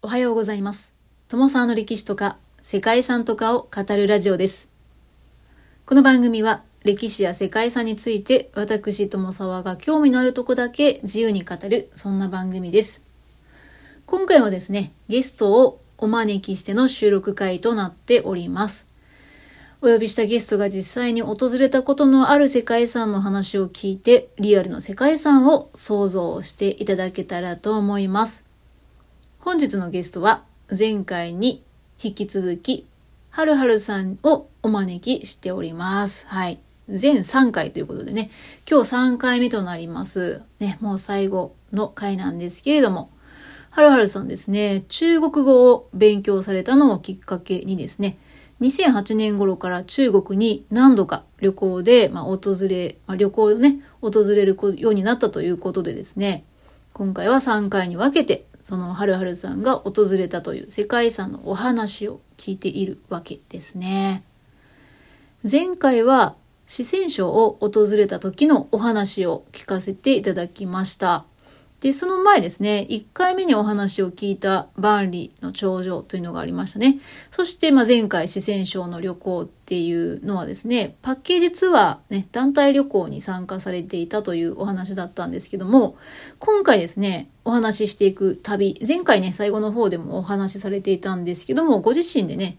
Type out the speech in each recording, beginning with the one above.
おはようございます。友沢の歴史とか世界遺産とかを語るラジオです。この番組は歴史や世界遺産について私友沢が興味のあるとこだけ自由に語るそんな番組です。今回はですね、ゲストをお招きしての収録会となっております。お呼びしたゲストが実際に訪れたことのある世界遺産の話を聞いて、リアルの世界遺産を想像していただけたらと思います。本日のゲストは前回に引き続き、はるはるさんをお招きしております。はい。全3回ということでね、今日3回目となります。ね、もう最後の回なんですけれども、はるはるさんですね、中国語を勉強されたのをきっかけにですね、2008年頃から中国に何度か旅行で、まあ、訪れ、まあ、旅行をね、訪れるようになったということでですね、今回は3回に分けてそのはるはるさんが訪れたという世界遺産のお話を聞いているわけですね。前回は四川省を訪れた時のお話を聞かせていただきました。で、その前ですね、1回目にお話を聞いた万里の長城というのがありましたね。そして、まあ、前回四川省の旅行っていうのはですね、パッケージツアー、ね、団体旅行に参加されていたというお話だったんですけども、今回ですね、お話ししていく旅、前回ね、最後の方でもお話しされていたんですけども、ご自身でね、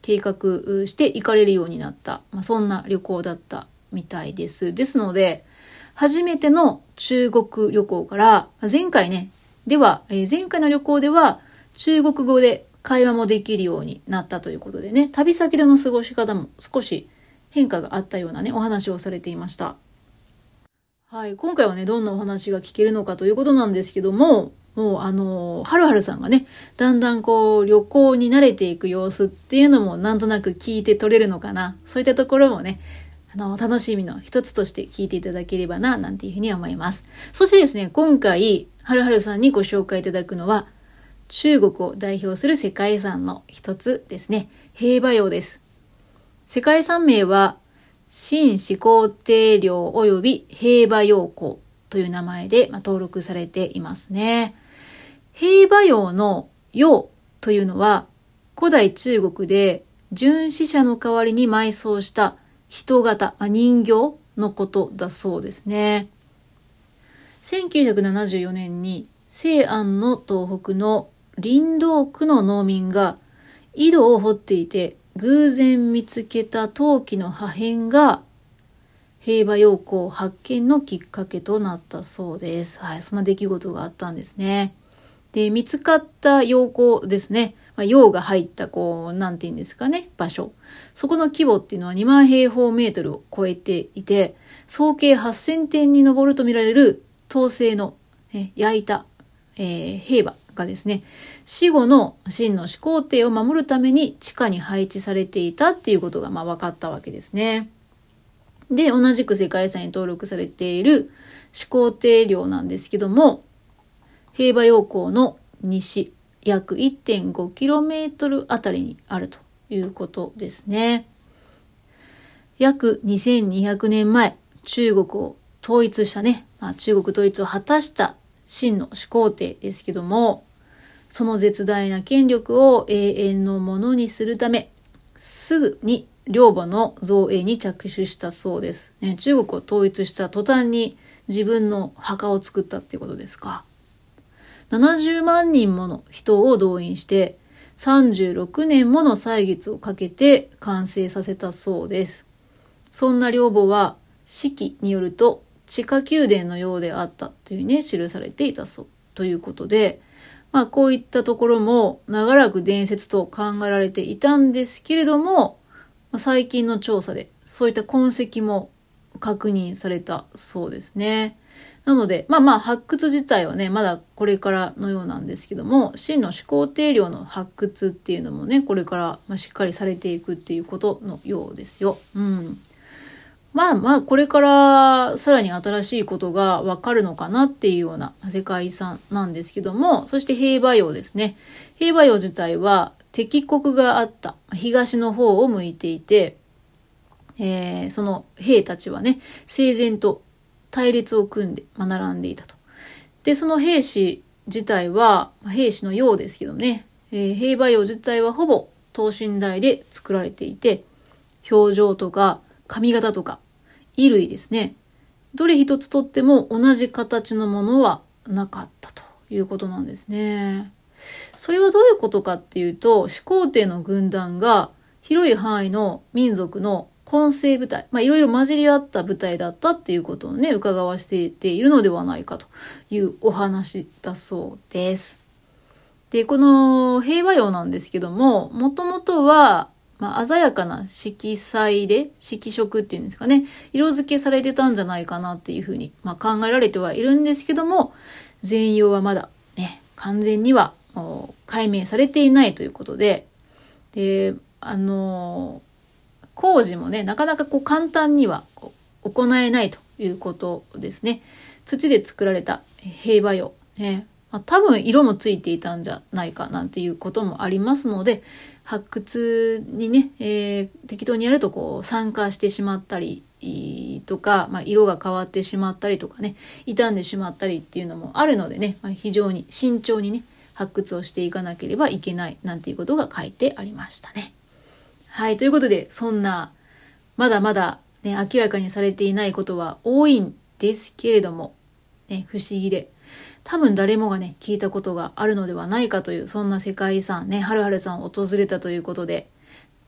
計画して行かれるようになった、まあ、そんな旅行だったみたいです。ですので、初めての中国旅行から、前回ね、では、え、前回の旅行では中国語で会話もできるようになったということでね、旅先での過ごし方も少し変化があったようなね、お話をされていました。はい、今回はね、どんなお話が聞けるのかということなんですけども、もうあの、はるはるさんがね、だんだんこう旅行に慣れていく様子っていうのもなんとなく聞いて取れるのかな。そういったところもね、あの、楽しみの一つとして聞いていただければな、なんていうふうに思います。そしてですね、今回、はるはるさんにご紹介いただくのは、中国を代表する世界遺産の一つですね、平和洋です。世界遺産名は、新始皇帝陵及び平和洋港という名前で、ま登録されていますね。平和洋の洋というのは、古代中国で巡視者の代わりに埋葬した人型、あ人形のことだそうですね。1974年に西安の東北の林道区の農民が井戸を掘っていて偶然見つけた陶器の破片が平和陽光発見のきっかけとなったそうです。はい、そんな出来事があったんですね。で、見つかった陽光ですね。まあ、陽が入った、こう、なんて言うんですかね、場所。そこの規模っていうのは2万平方メートルを超えていて、総計8000点に上るとみられる統制の、え焼いた、えー、平和がですね、死後の真の始皇帝を守るために地下に配置されていたっていうことがまあ分かったわけですね。で、同じく世界遺産に登録されている始皇帝陵なんですけども、平和陽光の西約 1.5km あたりにあるということですね。約2200年前、中国を統一したね、まあ、中国統一を果たした真の始皇帝ですけども、その絶大な権力を永遠のものにするため、すぐに領母の造営に着手したそうです。ね、中国を統一した途端に自分の墓を作ったっていうことですか。70万人もの人を動員して、36年もの歳月をかけて完成させたそうです。そんな領母は、四季によると地下宮殿のようであったというね、記されていたそう。ということで、まあこういったところも長らく伝説と考えられていたんですけれども、最近の調査でそういった痕跡も確認されたそうですね。なので、まあまあ発掘自体はね、まだこれからのようなんですけども、真の始皇帝陵の発掘っていうのもね、これからましっかりされていくっていうことのようですよ。うん。まあまあ、これからさらに新しいことがわかるのかなっていうような世界遺産なんですけども、そして平和洋ですね。平和洋自体は敵国があった東の方を向いていて、えー、その兵たちはね、整然と隊列を組んで、まあ、並んでいたと。で、その兵士自体は、兵士のようですけどね、えー兵馬俑自体はほぼ等身大で作られていて、表情とか髪型とか衣類ですね。どれ一つとっても同じ形のものはなかったということなんですね。それはどういうことかっていうと、始皇帝の軍団が広い範囲の民族の混成部隊、まあいろいろ混じり合った部隊だったっていうことをね、伺わせているのではないかというお話だそうです。で、この平和俑なんですけども、もともとは、まあ、鮮やかな色彩で、色色っていうんですかね、色付けされてたんじゃないかなっていうふうに、まあ、考えられてはいるんですけども、全容はまだね、完全には解明されていないということで、で、あの工事もね、なかなかこう簡単には行えないということですね。土で作られた平和俑。ね。まあ、多分色もついていたんじゃないかなんていうこともありますので、発掘にね、えー適当にやるとこう酸化してしまったりとか、まあ、色が変わってしまったりとかね、傷んでしまったりっていうのもあるのでね、まあ、非常に慎重にね、発掘をしていかなければいけないなんていうことが書いてありましたね。はい。ということで、そんな、まだまだね、明らかにされていないことは多いんですけれども、ね、不思議で、多分誰もがね、聞いたことがあるのではないかという、そんな世界遺産ね、はるはるさんを訪れたということで、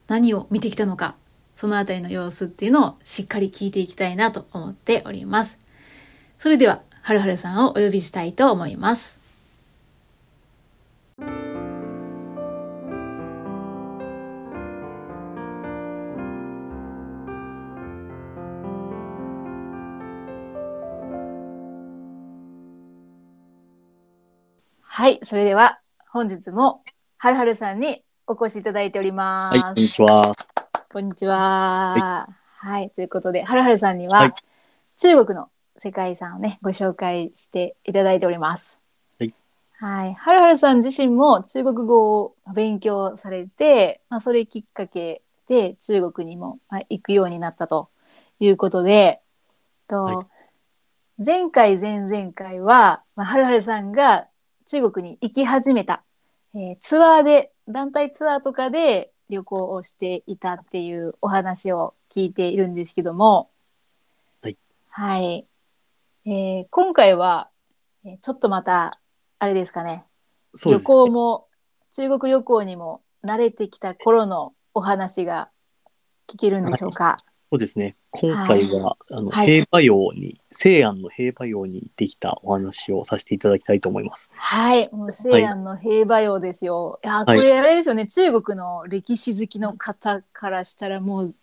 何を見てきたのか、そのあたりの様子っていうのをしっかり聞いていきたいなと思っております。それでは、はるはるさんをお呼びしたいと思います。はい、それでは本日もはるはるさんにお越しいただいております。はい、こんにちは。こんにちは。はい、ということで、はるはるさんには、はい中国の世界遺産をね、ご紹介していただいております。はい。はい。はるはるさん自身も中国語を勉強されて、まあ、それきっかけで中国にもまあ行くようになったということで、とはい前回、前々回は、まあ、はるはるさんが中国に行き始めた、えーツアーで、団体ツアーとかで旅行をしていたっていうお話を聞いているんですけども、はい。はい。えー今回は、えーちょっとまた、あれですかね、ね。行も、中国旅行にも慣れてきた頃のお話が聞けるんでしょうか。そうですね。今回は、あの、はい平和俑に、西安の平和俑にできたお話をさせていただきたいと思います。はい、もう西安の平和俑ですよ。い、や、こはいれあれですよね、中国の歴史好きの方からしたらもう、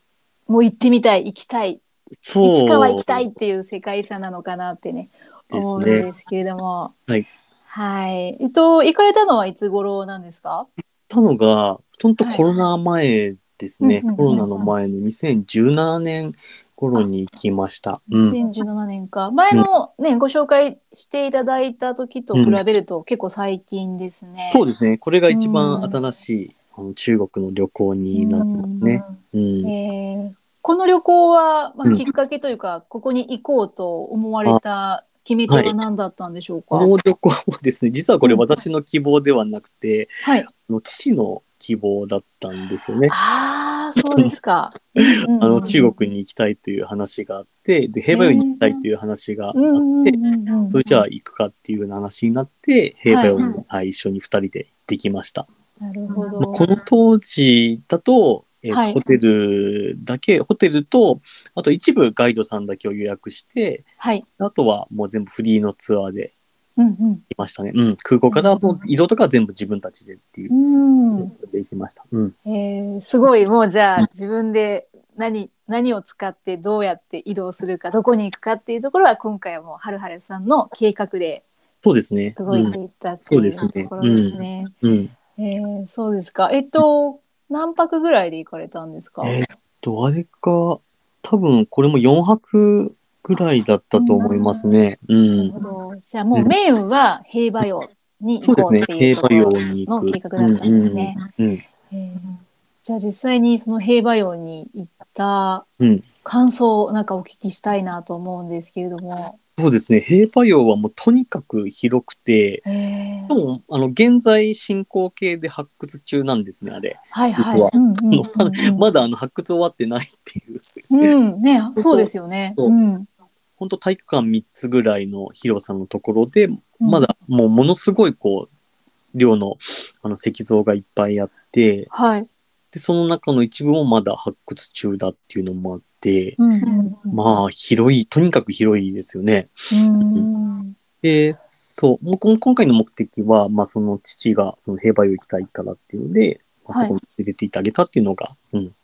もう行ってみたい、行きたい、いつかは行きたいっていう世界遺産なのかなってね、思うんね。ですけれども。はい。はい。えっと、行かれたのはいつ頃なんですか？たのが、本当コロナ前ですね。うんうんうんうんコロナの前の2017年頃に行きました。うん。2017年か。前のね、ご紹介していただいた時と比べると結構最近ですね。そうですね。これが一番うん新しい、あの中国の旅行になってますね。うん。うん。えーこの旅行は、まあ、うんきっかけというか、ここに行こうと思われた決め手は何だったんでしょうか？この旅行もですね、実はこれうん私の希望ではなくて、はい。あの父の希望だったんですよね。ああ、そうですか。あ あの中国に行きたいという話があって、で平和俑に行きたいという話があって、それじゃあ行くかっていうような話になって、平和俑に、はい、一緒に二人で行ってきました。なるほど。まあこの当時だと、えーはいホテルだけ、ホテルと、あと一部ガイドさんだけを予約して、はい。あとはもう全部フリーのツアーでうんうん。行きましたね。うん、空港からもう移動とかは全部自分たちでっていううんで行きました。うん。えーすごいもうじゃあ自分で何何を使ってどうやって移動するかどこに行くかっていうところは今回はもうはるはるさんの計画でそうですね。動いていったっていううんそうですねところですね。うん。うんえーそうですか。えっと何泊ぐらいで行かれたんですか？えーっと、あれか、多分これも4泊ぐらいだったと思いますね。うなるん。ほど。じゃあもうメインは平和俑に行こうっ。ていう平和ところ。の計画だったんですねじゃあ実際にその平和俑に行ったうん感想をなんかお聞きしたいなと思うんですけれども。そうですね。兵馬俑はもうとにかく広くて、でも、あの、現在進行形で発掘中なんですね、あれ。はいはい。実はうんうんうんうん まだあの発掘終わってないっていう。うん、ね、そうですよね。うん。本当体育館3つぐらいの広さのところで、まだもうものすごいこう、量のあの石像がいっぱいあって、はい。で、その中の一部もまだ発掘中だっていうのもあって、うん。うん。うんまあ、広い、とにかく広いですよね。うん。で、そう、もう今回の目的は、まあ、その父がその兵馬俑行きたいからっていうので、まあはい。そこに連れて行ってあげたっていうのが、うん、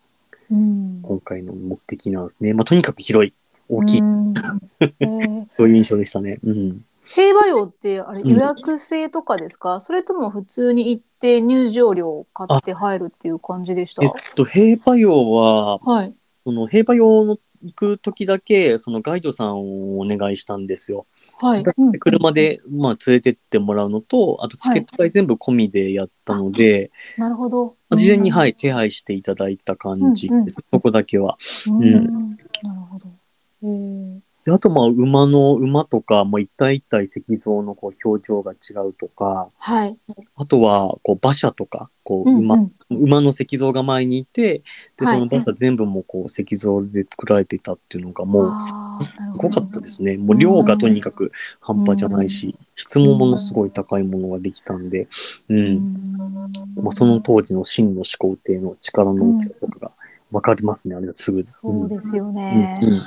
うん。今回の目的なんですね。まあ、とにかく広い、大きい、うん。えー そういう印象でしたね。うん。兵馬俑ってあれうん予約制とかですか、それとも普通に行って入場料を買って入るっていう感じでした？えっと、兵馬俑は、はい。その兵馬俑の行く時だけ、そのガイドさんをお願いしたんですよ。はい。で車で、まあ、連れてってもらうのと、あとチケット代全部込みでやったので、なるほど。まあ事前に、はいい、手配していただいた感じうんうんです。そこだけは。うんうんなるほど。えーであと、まあ、馬の、馬とか、まあ、一体一体石像のこう表情が違うとか、はい。あとは、こう、馬車とか、こう、馬、うんうん馬の石像が前にいて、で、はいその馬車全部もこう、石像で作られていたっていうのが、もう、すごかったですね。もう量がとにかく半端じゃないし、質もものすごい高いものができたんで、うん。うんまあ、その当時の真の始皇帝の力の大きさとかがわかりますね、あれはすぐ。そうですようんね。うん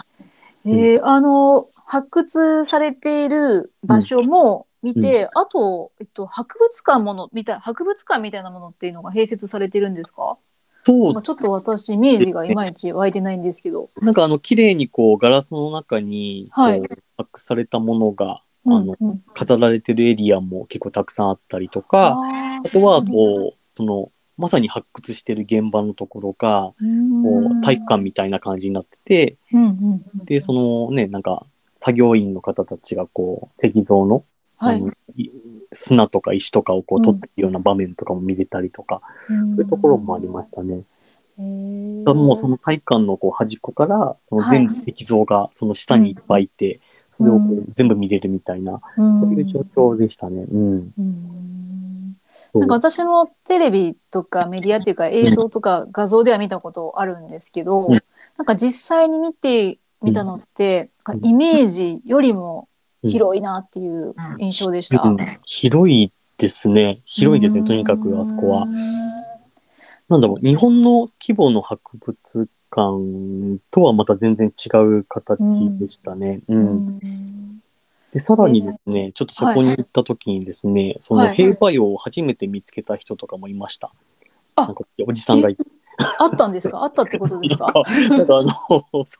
えーあの発掘されている場所も見て、あと、えっと、博物館ものみたい博物館みたいなものっていうのが併設されてるんですか、そう。まあ、ちょっと私イメージがいまいち湧いてないんですけど。なんかあの、綺麗にこう、ガラスの中に、こう、はい。発掘されたものが、あの、うん。うん飾られてるエリアも結構たくさんあったりとか、ああとは、こう、その、まさに発掘してる現場のところが、こう、体育館みたいな感じになってて、うんうんうんで、そのね、なんか、作業員の方たちがこう、石像の、はい。砂とか石とかをこう取ってるような場面とかも見れたりとか、そういうところもありましたね。へー。もうその体育館のこう端っこから、その全部石像がその下にいっぱいいて、それを全部見れるみたいな、そういう状況でしたね。うん。うんなんか私もテレビとかメディアっていうか映像とか画像では見たことあるんですけど、うんなんか実際に見てみたのって、なんかイメージよりも広いなっていう印象でした。うん広いですね。広いですね、とにかくあそこは。なんだろう、日本の規模の博物館とはまた全然違う形でしたね。う。うんんで、さらにですね、ちょっとそこに行った時にですね、そのはい。兵馬俑を初めて見つけた人とかもいました。あ。なんかおじさんがいて。あったんですか？あったってことですか？なんか、なんかあの、そ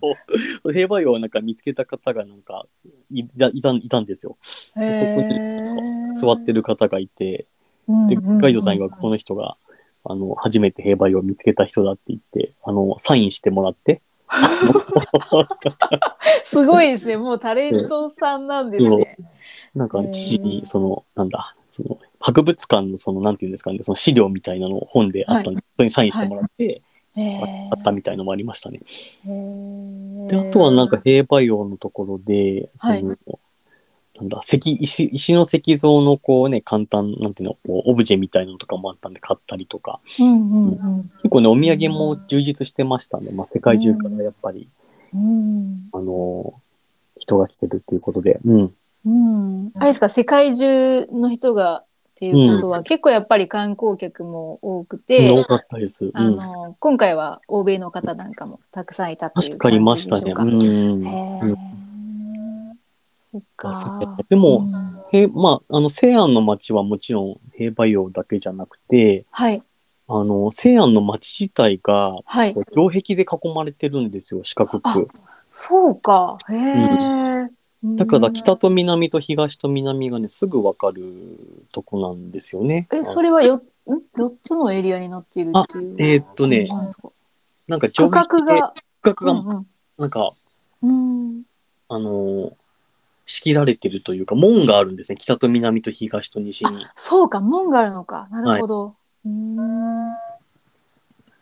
う、兵馬俑をなんか見つけた方がなんかいたいたいたんですよ。でそこに座ってる方がいて、で、ガイドさんがこの人が、あの、初めて兵馬俑を見つけた人だって言って、あの、サインしてもらって、すごいですね。もうタレントさんなんですね。なんか父に、その、なんだ、その、博物館のその、なんていうんですかね、その資料みたいなのを本であったんで、それにサインしてもらって、へあったみたいのもありましたね。ー。で、あとはなんか兵馬俑のところで、そのはいなんだ、石、石、石の石像のこうね、簡単、なんていうの、こう、オブジェみたいなのとかもあったんで買ったりとか、うんうんうん結構ね、お土産も充実してましたね。まあ、世界中からやっぱり、うんあの、人が来てるっていうことで、うん。うん、あれですか世界中の人がっていうことは、結構やっぱり観光客も多くて、多かったです。うん。あの今回は欧米の方なんかもたくさんいたっていう確かにいま感じしたね。でしょうか。うん。へうんーそっかそうでも、へまあ、あの、西安の街はもちろん兵馬俑だけじゃなくて、はい。あの、西安の街自体が、はい。城壁で囲まれてるんですよ、四角あく。そうか。へえ、だから北と南と東と南がね、すぐわかるとこなんですよね。えそれはよん？4つのエリアになっているっていうえーっとねなんかなんか区画でが区画が、うんなんか、うん。うんあのー仕切られてるというか、門があるんですね。北と南と東と西に。そうか門があるのかなるほど、うーん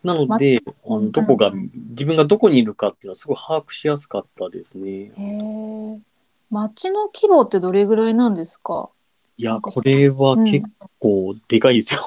なので、あうんのどこが、自分がどこにいるかっていうのはすごい把握しやすかったですね。へえ町の規模ってどれぐらいなんですか？いや、これは結構でかいですよ。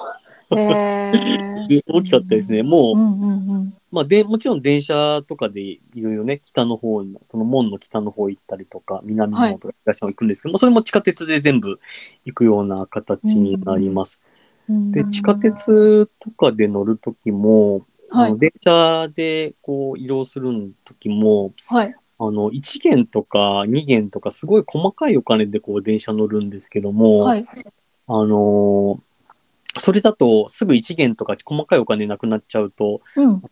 へー 大きかったですね。もう、うんうんうん。まあで、もちろん電車とかでいろいろね、北の方の、その門の北の方行ったりとか、南の方とか東の方行くんですけど、まあそれも地下鉄で全部行くような形になります。で、地下鉄とかで乗るときも、はいあの電車でこう移動するときも、はい。あの、1元とか2元とかすごい細かいお金でこう電車乗るんですけども、はい。あのーそれだとすぐ1元とか細かいお金なくなっちゃうと、うん。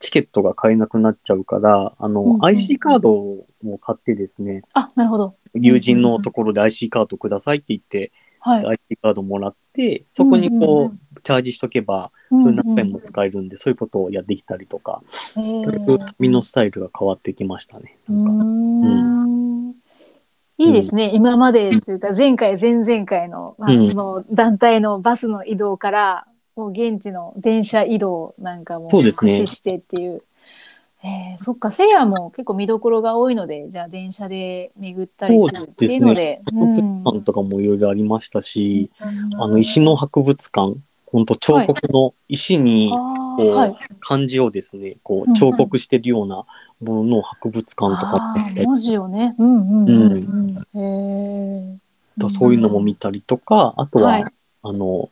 チケットが買えなくなっちゃうから、あの、うんうん IC カードを買ってですね、あ、なるほど。友人のところで IC カードくださいって言って、はい。IC カードもらって、そこにこう、チャージしとけば、うんそれ何回も使えるんで、そういうことをやってきたりとか、へだいーぶ旅のスタイルが変わってきましたね。うなんかーんいいですね、今までというか前回前々回の,、まあうん。その団体のバスの移動からもう現地の電車移動なんかもそうですね。駆使してっていう。えーそっか、せいやも結構見どころが多いので、じゃあ電車で巡ったりするっていうので。博うん。物館とかもいろいろありましたし、うん。あの、石の博物館、本当彫刻の石に、あこう、ーはい、漢字をですね、こう彫刻してるようなものの博物館とかったりー文字をね。うんうんうんうん。へー。そういうのも見たりとか、あとは、はい。あの、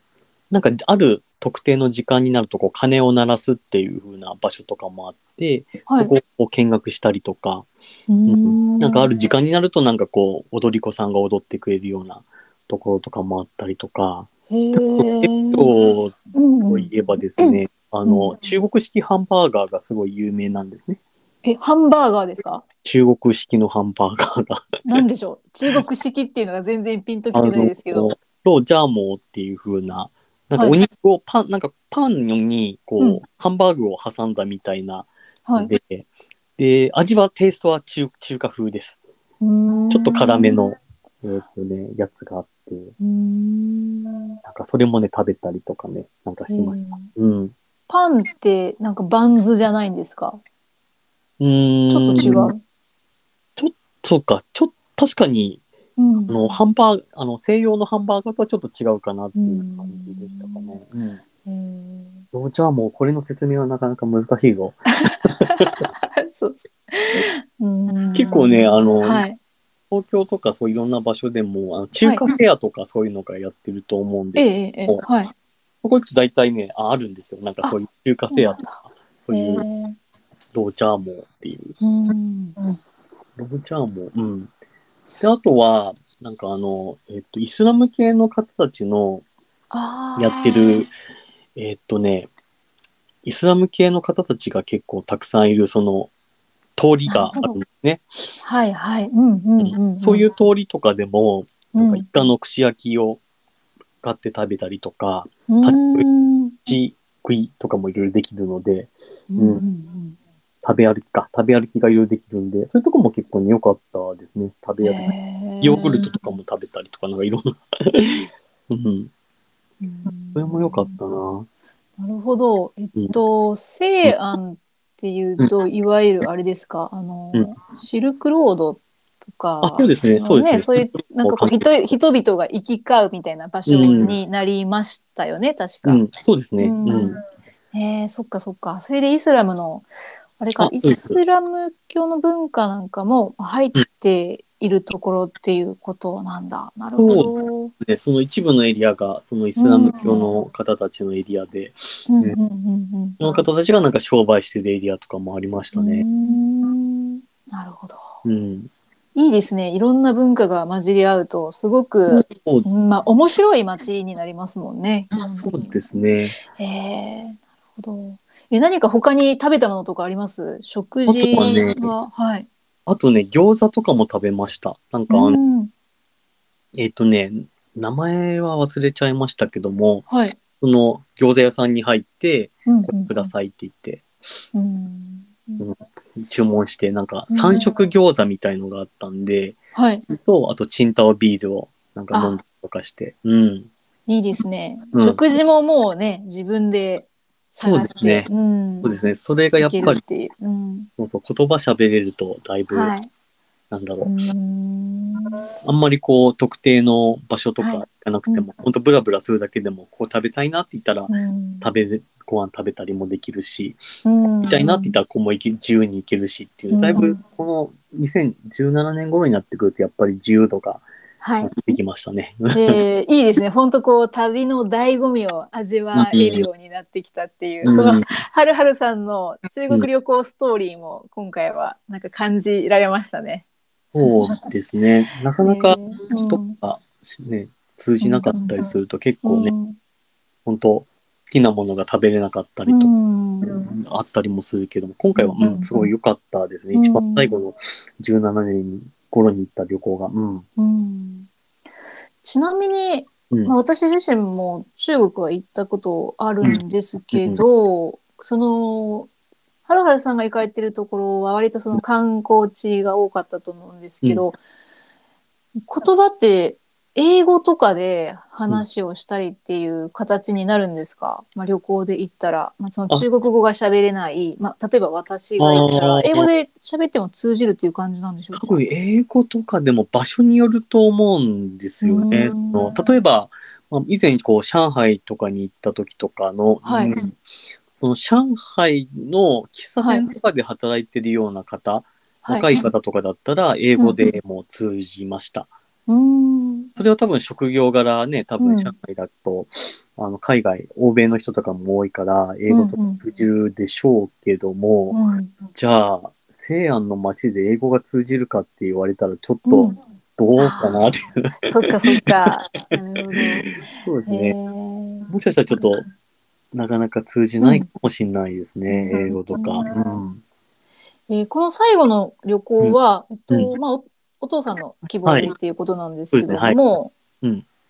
なんかある特定の時間になるとこう鐘を鳴らすっていう風な場所とかもあって、はい。そこを見学したりとか、うーん。なんかある時間になるとなんかこう踊り子さんが踊ってくれるようなところとかもあったりとか、へー。といえばですね、あうのん中国式ハンバーガーがすごい有名なんですね。え、ハンバーガーですか？中国式のハンバーガーが。なんでしょう？中国式っていうのが全然ピンときてないですけど。と、ジャーモーっていう風な、なんかはい。お肉をパン、なんかパンにこう、うん。ハンバーグを挟んだみたいな。はい。で、で、味はテイストは中中華風です。ちょっと辛めの、えーっとね、やつがあって、うーん。なんかそれもね、食べたりとかね、なんかしました。うん。パンってなんかバンズじゃないんですか？うーん。ちょっと違う。そうか、ちょっと確かに、うんあの、ハンバーグ、あの、西洋のハンバーガーとはちょっと違うかなっていう感じでしたかね。うん。うじゃあもうこれの説明はなかなか難しいぞ。結構ね、あの、はい。東京とかそういろんな場所でも、あの中華フェアとかそういうのがやってると思うんですけど、はい。これって大体ねあ、あるんですよ。なんかそういう中華フェアとか、そういうローチャーモーっていう。うん。ローチャーモー。うん。で、あとは、なんかあの、えっと、イスラム系の方たちのやってる、えっとね、イスラム系の方たちが結構たくさんいる、その、通りがあるんですね。はいはい。うんうんうんうん。そういう通りとかでも、うん、なんかイカの串焼きを買って食べたりとか、うーん。ち食いとかもいろいろできるので、うんうんうん食べ歩きか、食べ歩きがいろいろできるんで、そういうとこも結構ね、良かったですね。食べ歩き。ヨーグルトとかも食べたりとか、なんかいろんな。うん。うんそれも良かったな。なるほど。えっと、西安っていうと、いわゆるあれですか、あの、うん。シルクロードとか、あ、そうですね、そうですね。そういう、なんかこう人、人々が行き交うみたいな場所になりましたよね、確か。うん、そうですね。えー、そっかそっか。それでイスラムの、あれかあ、イスラム教の文化なんかも入っているところっていうことなんだ。なるほど。で、その一部のエリアが、そのイスラム教の方たちのエリアで、その方たちがなんか商売してるエリアとかもありましたね。んなるほど。うん。いいですね。いろんな文化が混じり合うと、すごく、まあ、面白い街になりますもんね。そうですね。へえなるほど。え、何か他に食べたものとかあります？食事はねは、はい。あとね、餃子とかも食べました。なんかあの、うんえっ、とね、名前は忘れちゃいましたけども、はい。その餃子屋さんに入って、うんこれくださいって言って、うん注文して、なんかうん三色餃子みたいのがあったんで、はい。と、あとチンタオビールをなんか飲んだりとかして、うん。いいですね。うん食事ももうね、自分で。そうですねうん。そうですね。それがやっぱりう。うん。そうそう言葉喋れるとだいぶ、はい。なんだろう。うんあんまりこう、特定の場所とかはい行かなくても、うんほんとブラブラするだけでも、こう食べたいなって言ったら、うん食べれ、ご飯食べたりもできるし、うんみたいなって言ったら、こうも自由に行けるしっていうう、んだいぶこの2017年頃になってくると、やっぱり自由度がはい。出てきましたね。でいいですね。本当こう旅の醍醐味を味わえるようになってきたっていう、うんそのはるはるさんの中国旅行ストーリーも今回はなんか感じられましたね。そうですね。なかなかね、通じなかったりすると結構ね、うん本当好きなものが食べれなかったりとか、うんあったりもするけども、今回は、うんうん、すごい良かったですね。うん一番最後の17年頃に行った旅行が。うん。うんちなみに、うん。まあ、私自身も中国は行ったことあるんですけど、そのはるはるさんが行かれてるところは割とその観光地が多かったと思うんですけど、言葉って英語とかで話をしたりっていう形になるんですか、まあ、旅行で行ったら、まあ、その中国語が喋れない、まあ、例えば私が行ったら英語で喋っても通じるっていう感じなんでしょうか？多分英語とかでも場所によると思うんですよね。うん。その例えば、まあ、以前こう上海とかに行った時とかの、はい。うん。その上海の喫茶店とかで働いてるような方、若い方とかだったら英語でもう通じました。うんそれは多分職業柄ね、多うん分上海だと、あの海外、欧米の人とかも多いから、英語とか通じるでしょうけども、うんじゃあ、西安の街で英語が通じるかって言われたら、ちょっとうんどうかなっていう。そっかそっか。そうですへね。ーもしかしたらちょっと、なかなか通じないかもしれないですね、うん英語とか。ううん。えーこの最後の旅行は、えっとうまあ、おお父さんの希望でっていうことなんですけども、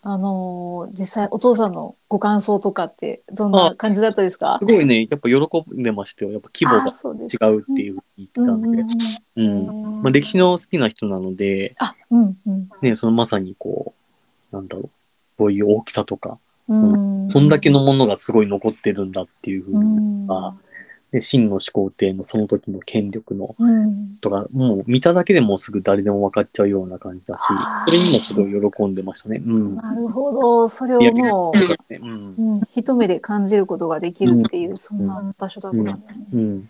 あのー実際お父さんのご感想とかってどんな感じだったですか？すごいね、やっぱ喜んでましたよ。やっぱ規模あが違うっていう言ってたんで。うん。うん。まあ、歴史の好きな人なので、あうんうん。ね、そのまさにこう、なんだろう、そういう大きさとか、うん。そこんだけのものがすごい残ってるんだっていうふううに、んあで秦の始皇帝のその時の権力のうんとか、もう見ただけでもうすぐ誰でも分かっちゃうような感じだしそれにもすごい喜んでましたね。うん。なるほどそれをもねうんう、うん、一目で感じることができるっていう、そんな場所だったんですね。うん。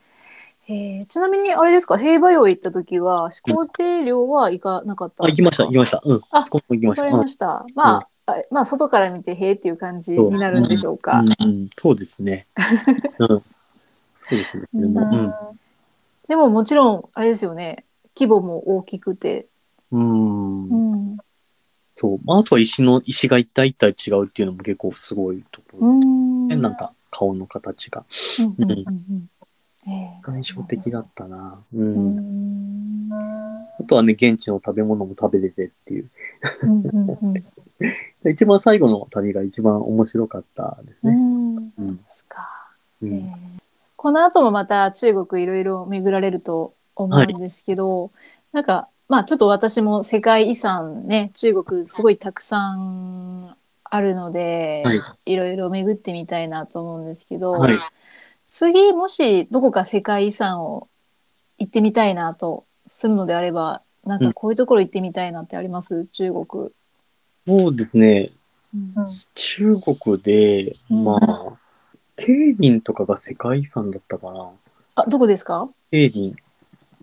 えーちなみにあれですか？兵馬俑行った時は始皇帝陵は行かなかったあ、んですか？行きました、行きました。うん。あそこも行きました。ました。まあ、あまあ外から見てへーっていう感じになるんでしょうか。うんうん、そうですね。うん。そうですね。でも、うん。でももちろんあれですよね規模も大きくて、うんうんそう。まあ、あとは石の、石が一体一体違うっていうのも結構すごいところ。うんね、なんか顔の形が。うん印象的だったな。う。うんんあとはね、現地の食べ物も食べれてっていう。うんうんうん 一番最後の旅が一番面白かったですうね。んうん。ですかうえーん。この後もまた中国いろいろ巡られると思うんですけど、なんかまあちょっと私も世界遺産ね中国すごいたくさんあるので、はいい、ろいろ巡ってみたいなと思うんですけど、はい。次もしどこか世界遺産を行ってみたいなとするのであればなんかこういうところ行ってみたいなってあります？中国。そうですね。うん中国で、うんまあ、桂林とかが世界遺産だったかな。あどこですか？桂林、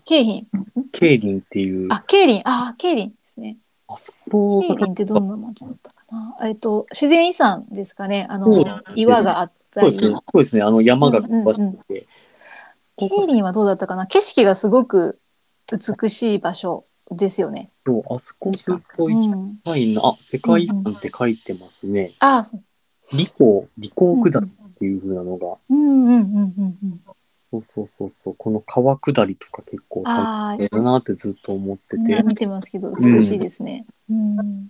京浜桂林っていう、あ京林あ京林ですね。あそこがケイリンってどんな町だったかな。えっと自然遺産ですかね。あの岩があったり。そうですね。そうですね。あの山が詳しくて。ケイリンはどうだったかな？景色がすごく美しい場所ですよね。そうあそこずっとう行きん、たいな。あ、世界遺産って書いてますね。ああ、そう。理工、理工下りっていう風なのが、うんうんうんうんうん。そうそうそうそう、この川下りとか結構楽ああ、しいだなってずっと思ってて今、見てますけど美しいですね。うん。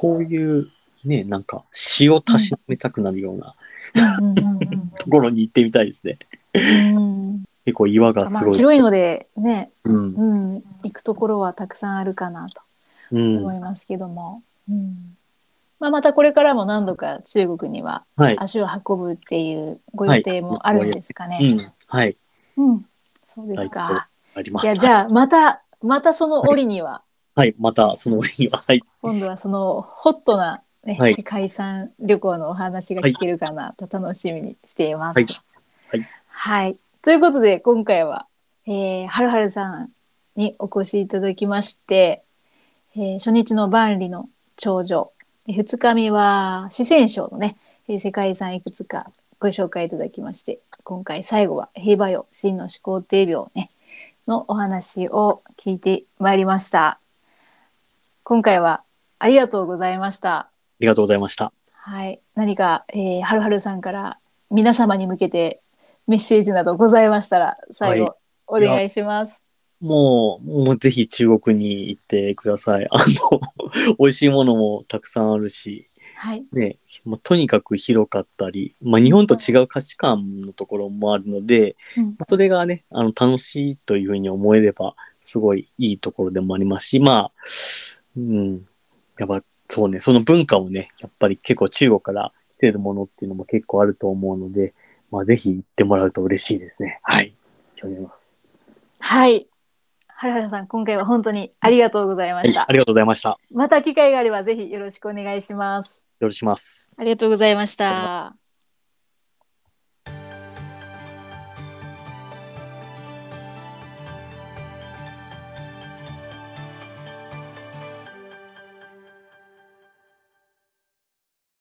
こういうね、なんか詩をたしなめたくなるようなうんうんところに行ってみたいですね。うんうん。結構岩がますあごい。広いのでね、うん。うん、行くところはたくさんあるかなとうん。思いますけども。うん。まあまたこれからも何度か中国にははい。足を運ぶっていうご予定もあるんですかね？うん。はい。うん、そうですはか。あります。いやじゃあまたまたその折には、はい、またその折には、はい。今度はそのホットな、ねはい世界遺産旅行のお話が聞けるかなと楽しみにしています。はいはいはいということで今回は、えー、はるはるさんにお越しいただきまして、えー初日の万里の長城で2日目は四川省のねえー世界遺産いくつかご紹介いただきまして今回最後は平和よ真の始皇帝廟ねのお話を聞いてまいりました。今回はありがとうございました。ありがとうございました。はい、何か、えー、はるはるさんから皆様に向けてメッセージなどございましたら最後、お願いします。もう、もうぜひ中国に行ってください。あの、美味しいものもたくさんあるし、はい、ね、まあ、とにかく広かったり、まあ、日本と違う価値観のところもあるので、うんまあそれがね、あの、楽しいというふうに思えれば、すごいいいところでもありますし、まあ、うん、やっぱ、そうね、その文化をね、やっぱり結構中国から来てるものっていうのも結構あると思うので、まあ、ぜひ行ってもらうと嬉しいですね。はい。ます。はい、はるはるさん今回は本当にありがとうございまはいした。ありがとうございました。また機会があればぜひよろしくお願いします。よろしくします。ありがとうございました。